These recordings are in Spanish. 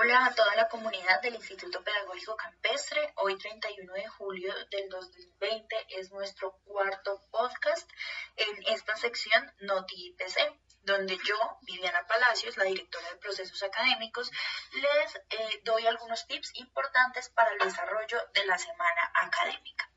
Hola a toda la comunidad del Instituto Pedagógico Campestre. Hoy 31 de julio del 2020 es nuestro cuarto podcast en esta sección Noti IPC, donde yo, Viviana Palacios, la directora de procesos académicos, les eh, doy algunos tips importantes para el desarrollo de la semana académica.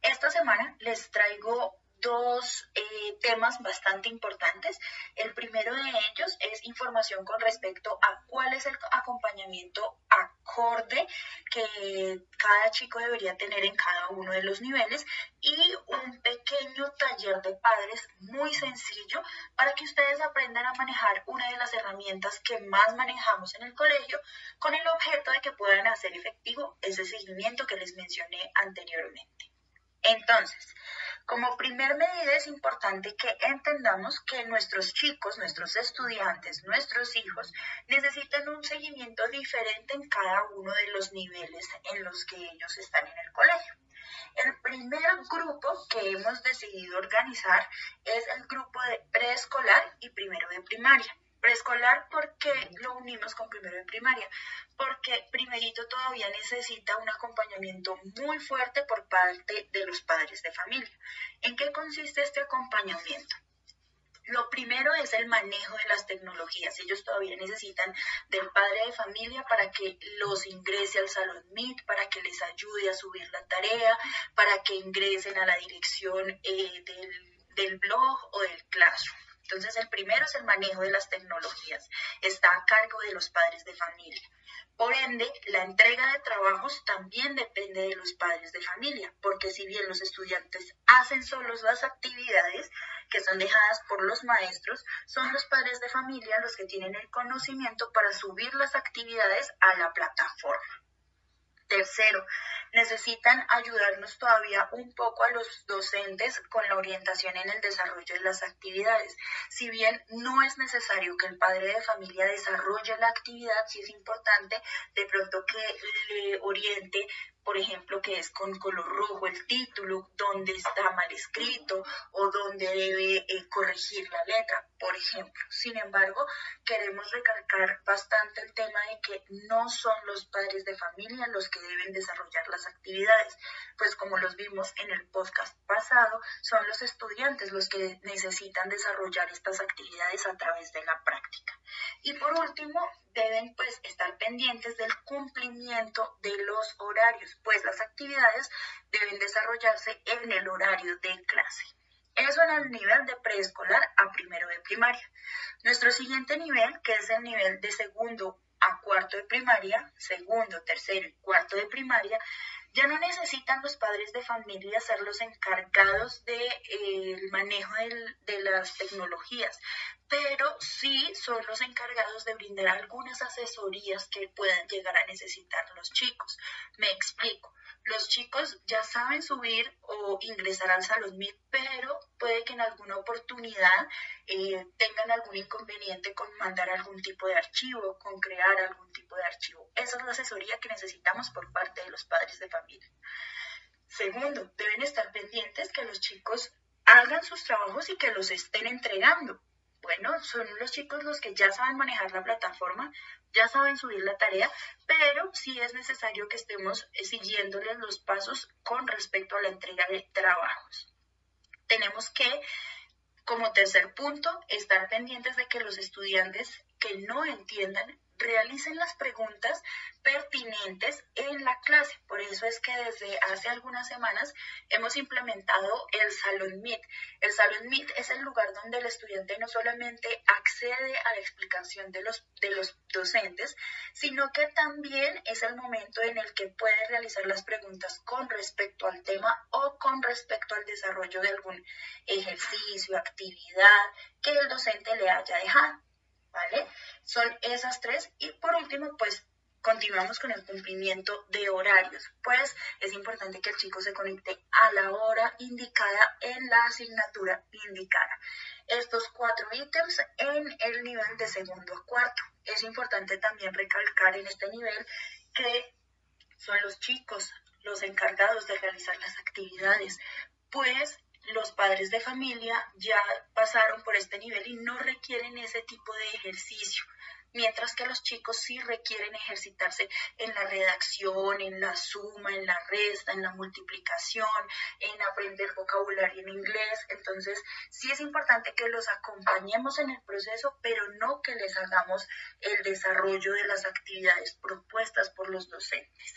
Esta semana les traigo dos eh, temas bastante importantes. El primero de ellos es información con respecto a cuál es el acompañamiento acorde que cada chico debería tener en cada uno de los niveles y un pequeño taller de padres muy sencillo para que ustedes aprendan a manejar una de las herramientas que más manejamos en el colegio con el objeto de que puedan hacer efectivo ese seguimiento que les mencioné anteriormente. Entonces, como primer medida es importante que entendamos que nuestros chicos, nuestros estudiantes, nuestros hijos necesitan un seguimiento diferente en cada uno de los niveles en los que ellos están en el colegio. El primer grupo que hemos decidido organizar es el grupo de preescolar y primero de primaria. Preescolar porque lo unimos con primero de primaria, porque primerito todavía necesita un acompañamiento muy fuerte por parte de los padres de familia. ¿En qué consiste este acompañamiento? Lo primero es el manejo de las tecnologías. Ellos todavía necesitan del padre de familia para que los ingrese al salón Meet, para que les ayude a subir la tarea, para que ingresen a la dirección eh, del, del blog o del classroom. Entonces, el primero es el manejo de las tecnologías. Está a cargo de los padres de familia. Por ende, la entrega de trabajos también depende de los padres de familia, porque si bien los estudiantes hacen solos las actividades que son dejadas por los maestros, son los padres de familia los que tienen el conocimiento para subir las actividades a la plataforma. Tercero, necesitan ayudarnos todavía un poco a los docentes con la orientación en el desarrollo de las actividades. Si bien no es necesario que el padre de familia desarrolle la actividad, sí es importante de pronto que le oriente por ejemplo, que es con color rojo el título, donde está mal escrito o donde debe eh, corregir la letra, por ejemplo. Sin embargo, queremos recalcar bastante el tema de que no son los padres de familia los que deben desarrollar las actividades, pues como los vimos en el podcast pasado, son los estudiantes los que necesitan desarrollar estas actividades a través de la práctica. Y por último, deben pues estar pendientes del cumplimiento de los horarios, pues las actividades deben desarrollarse en el horario de clase. Eso en el nivel de preescolar a primero de primaria. Nuestro siguiente nivel, que es el nivel de segundo a cuarto de primaria, segundo, tercero y cuarto de primaria, ya no necesitan los padres de familia ser los encargados del de, eh, manejo de las tecnologías, pero sí son los encargados de brindar algunas asesorías que puedan llegar a necesitar los chicos. Me explico. Los chicos ya saben subir o ingresar al salón MIT, pero puede que en alguna oportunidad eh, tengan algún inconveniente con mandar algún tipo de archivo, con crear algún tipo de archivo. Esa es la asesoría que necesitamos por parte de los padres de familia. Segundo, deben estar pendientes que los chicos hagan sus trabajos y que los estén entregando. Bueno, son los chicos los que ya saben manejar la plataforma, ya saben subir la tarea, pero sí es necesario que estemos siguiéndoles los pasos con respecto a la entrega de trabajos. Tenemos que, como tercer punto, estar pendientes de que los estudiantes que no entiendan realicen las preguntas pertinentes en la clase. Por eso es que desde hace algunas semanas hemos implementado el Salón Meet. El Salón Meet es el lugar donde el estudiante no solamente accede a la explicación de los, de los docentes, sino que también es el momento en el que puede realizar las preguntas con respecto al tema o con respecto al desarrollo de algún ejercicio, actividad que el docente le haya dejado. ¿Vale? Son esas tres. Y por último, pues continuamos con el cumplimiento de horarios, pues es importante que el chico se conecte a la hora indicada en la asignatura indicada. Estos cuatro ítems en el nivel de segundo a cuarto. Es importante también recalcar en este nivel que son los chicos los encargados de realizar las actividades, pues los padres de familia ya pasaron por este nivel y no requieren ese tipo de ejercicio mientras que los chicos sí requieren ejercitarse en la redacción, en la suma, en la resta, en la multiplicación, en aprender vocabulario en inglés. Entonces, sí es importante que los acompañemos en el proceso, pero no que les hagamos el desarrollo de las actividades propuestas por los docentes.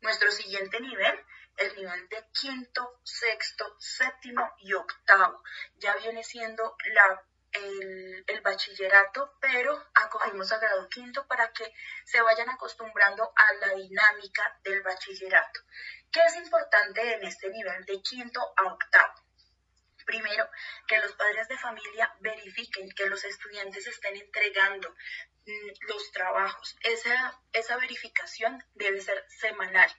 Nuestro siguiente nivel el nivel de quinto, sexto, séptimo y octavo. Ya viene siendo la el, bachillerato, pero acogimos a grado quinto para que se vayan acostumbrando a la dinámica del bachillerato. ¿Qué es importante en este nivel de quinto a octavo? Primero, que los padres de familia verifiquen que los estudiantes estén entregando mm, los trabajos. Esa, esa verificación debe ser semanal.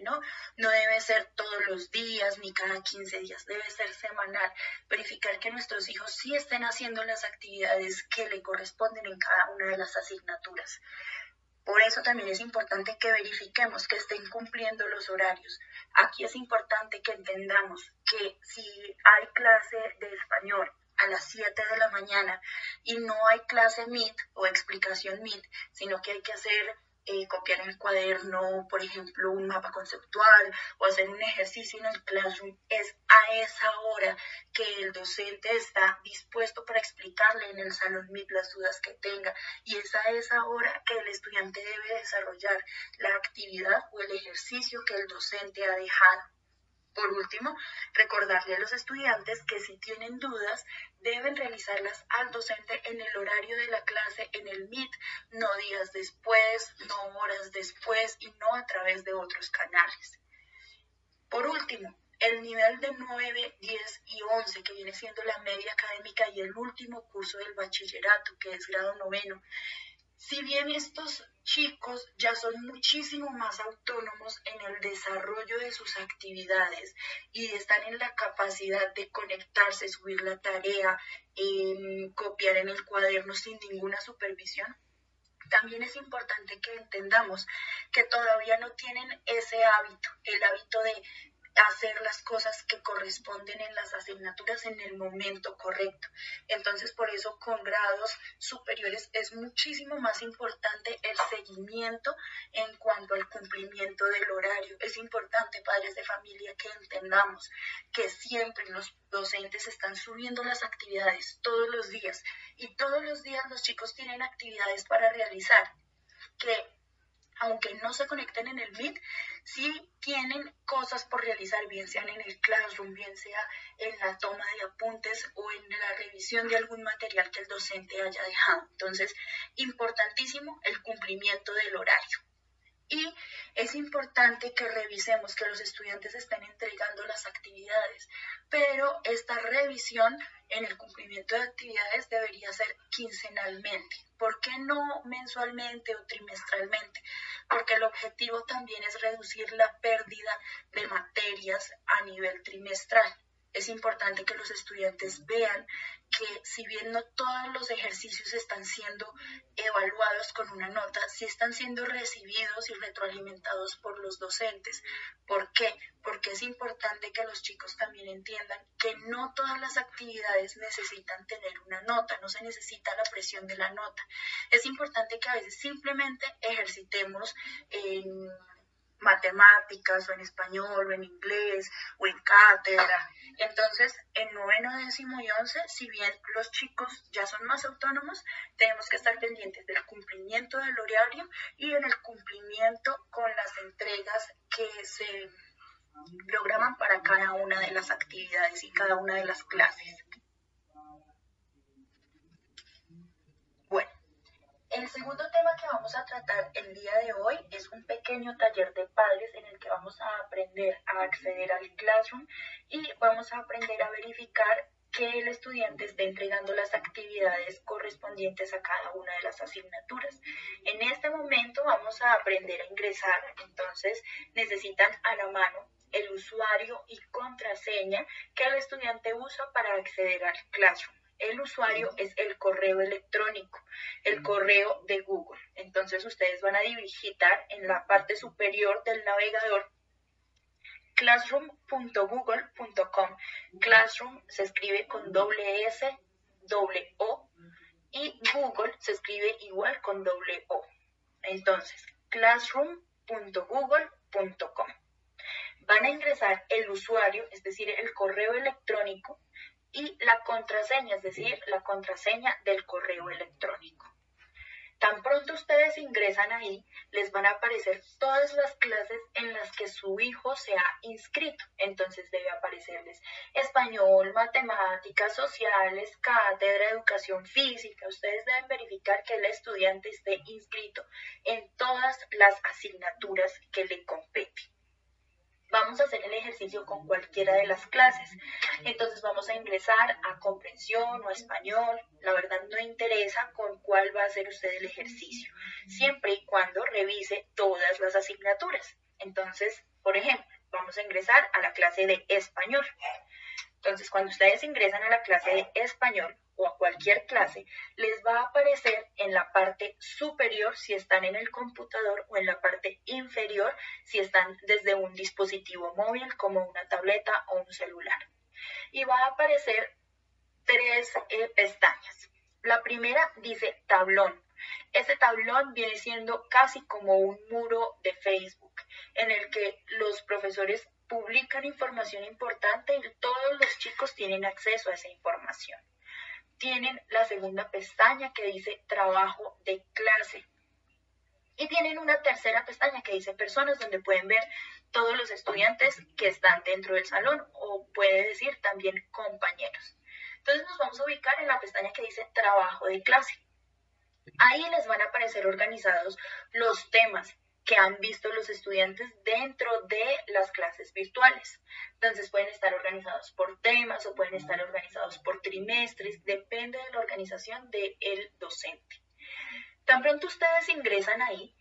¿No? debe ser todos los días ni cada 15 días, debe ser semanal. Verificar que nuestros hijos sí estén haciendo las actividades que le corresponden en cada una de las asignaturas. Por eso también es importante que verifiquemos que estén cumpliendo los horarios. Aquí es importante que entendamos que si hay clase de español a las 7 de la mañana y no hay clase MIT o explicación MIT, sino que hay que hacer eh, copiar en el cuaderno, por ejemplo, un mapa conceptual o hacer un ejercicio en el classroom, es a esa hora que el docente está dispuesto para explicarle en el salón MIT las dudas que tenga y es a esa hora que el estudiante debe desarrollar la actividad o el ejercicio que el docente ha dejado. Por último, recordarle a los estudiantes que si tienen dudas deben realizarlas al docente en el horario de la clase en el MIT, no días después, no horas después y no a través de otros canales. Por último, el nivel de 9, 10 y 11, que viene siendo la media académica y el último curso del bachillerato, que es grado noveno. Si bien estos chicos ya son muchísimo más autónomos en el desarrollo de sus actividades y están en la capacidad de conectarse, subir la tarea, em, copiar en el cuaderno sin ninguna supervisión. También es importante que entendamos que todavía no tienen ese hábito, el hábito de hacer las cosas que corresponden en las asignaturas en el momento correcto. Entonces, por eso con grados superiores es muchísimo más importante el seguimiento en cuanto al cumplimiento del horario. Es importante, padres de familia, que entendamos que siempre los docentes están subiendo las actividades todos los días y todos los días los chicos tienen actividades para realizar que aunque no se conecten en el Meet, sí tienen cosas por realizar, bien sean en el classroom, bien sea en la toma de apuntes o en la revisión de algún material que el docente haya dejado. Entonces, importantísimo el cumplimiento del horario. Y es importante que revisemos que los estudiantes estén entregando las actividades, pero esta revisión en el cumplimiento de actividades debería ser quincenalmente. ¿Por qué no mensualmente o trimestralmente? Porque el objetivo también es reducir la pérdida de materias a nivel trimestral es importante que los estudiantes vean que si bien no todos los ejercicios están siendo evaluados con una nota, sí están siendo recibidos y retroalimentados por los docentes. ¿Por qué? Porque es importante que los chicos también entiendan que no todas las actividades necesitan tener una nota, no se necesita la presión de la nota. Es importante que a veces simplemente ejercitemos en matemáticas o en español o en inglés o en cátedra. Entonces, en noveno, décimo y once, si bien los chicos ya son más autónomos, tenemos que estar pendientes del cumplimiento del horario y en el cumplimiento con las entregas que se programan para cada una de las actividades y cada una de las clases. El segundo tema que vamos a tratar el día de hoy es un pequeño taller de padres en el que vamos a aprender a acceder al Classroom y vamos a aprender a verificar que el estudiante esté entregando las actividades correspondientes a cada una de las asignaturas. En este momento vamos a aprender a ingresar, entonces necesitan a la mano el usuario y contraseña que el estudiante usa para acceder al Classroom. El usuario es el correo electrónico, el correo de Google. Entonces ustedes van a digitar en la parte superior del navegador classroom.google.com. Classroom se escribe con doble S, doble O y Google se escribe igual con doble O. Entonces, classroom.google.com. Van a ingresar el usuario, es decir, el correo electrónico y la contraseña, es decir, la contraseña del correo electrónico. Tan pronto ustedes ingresan ahí, les van a aparecer todas las clases en las que su hijo se ha inscrito. Entonces debe aparecerles español, matemáticas, sociales, cátedra, educación física. Ustedes deben verificar que el estudiante esté inscrito en todas las asignaturas que le competen vamos a hacer el ejercicio con cualquiera de las clases. Entonces vamos a ingresar a comprensión o a español. La verdad no interesa con cuál va a hacer usted el ejercicio, siempre y cuando revise todas las asignaturas. Entonces, por ejemplo, vamos a ingresar a la clase de español. Entonces, cuando ustedes ingresan a la clase de español, o a cualquier clase, les va a aparecer en la parte superior si están en el computador o en la parte inferior si están desde un dispositivo móvil como una tableta o un celular. Y va a aparecer tres eh, pestañas. La primera dice tablón. Ese tablón viene siendo casi como un muro de Facebook en el que los profesores publican información importante y todos los chicos tienen acceso a esa información tienen la segunda pestaña que dice trabajo de clase. Y tienen una tercera pestaña que dice personas donde pueden ver todos los estudiantes que están dentro del salón o puede decir también compañeros. Entonces nos vamos a ubicar en la pestaña que dice trabajo de clase. Ahí les van a aparecer organizados los temas que han visto los estudiantes dentro de las clases virtuales. Entonces pueden estar organizados por temas o pueden estar organizados por trimestres, depende de la organización del docente. Tan pronto ustedes ingresan ahí,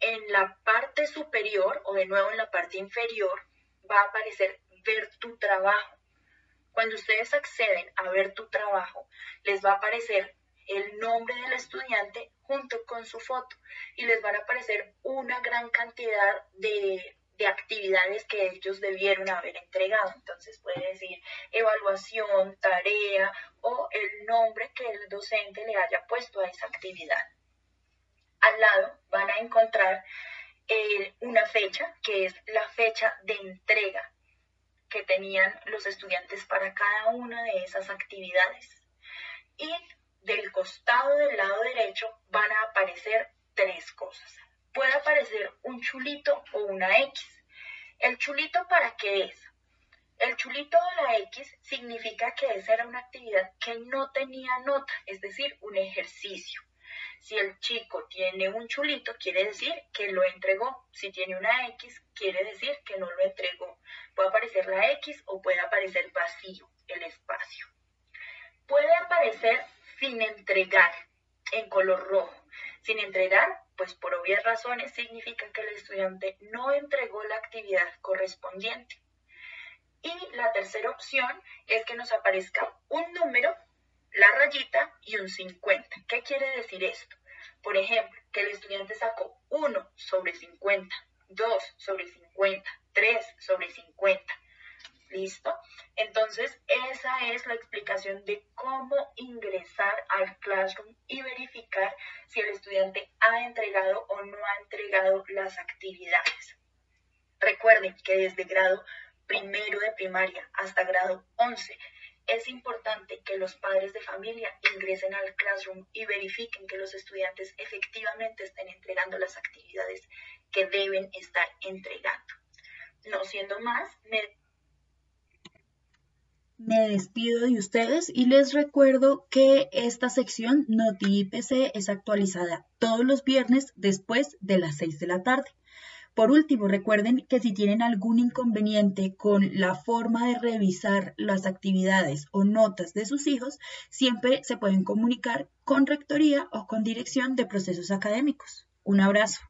en la parte superior o de nuevo en la parte inferior va a aparecer ver tu trabajo. Cuando ustedes acceden a ver tu trabajo, les va a aparecer el nombre del estudiante junto con su foto y les van a aparecer una gran cantidad de, actividades que ellos debieron haber entregado. Entonces puede decir evaluación, tarea o el nombre que el docente le haya puesto a esa actividad. Al lado van a encontrar eh, una fecha que es la fecha de entrega que tenían los estudiantes para cada una de esas actividades. Y del costado del lado derecho van a aparecer tres cosas. Puede aparecer un chulito o una X. ¿El chulito para qué es? El chulito o la X significa que esa era una actividad que no tenía nota, es decir, un ejercicio. Si el chico tiene un chulito, quiere decir que lo entregó. Si tiene una X, quiere decir que no lo entregó. Puede aparecer la X o puede aparecer vacío, el espacio. Puede aparecer sin entregar en color rojo. Sin entregar, pues por obvias razones significa que el estudiante no entregó la actividad correspondiente. Y la tercera opción es que nos aparezca un número, la rayita y un 50. ¿Qué quiere decir esto? Por ejemplo, que el estudiante sacó 1 sobre 50, 2 sobre 50, 3 sobre 50. ¿Listo? Entonces, esa es la explicación de cómo ingresar al Classroom y verificar si el estudiante ha entregado o no ha entregado las actividades. Recuerden que desde grado primero de primaria hasta grado 11 es importante que los padres de familia ingresen al Classroom y verifiquen que los estudiantes efectivamente estén entregando las actividades que deben estar entregando. No siendo más, me me despido de ustedes y les recuerdo que esta sección Noti IPC es actualizada todos los viernes después de las 6 de la tarde. Por último, recuerden que si tienen algún inconveniente con la forma de revisar las actividades o notas de sus hijos, siempre se pueden comunicar con Rectoría o con Dirección de Procesos Académicos. Un abrazo.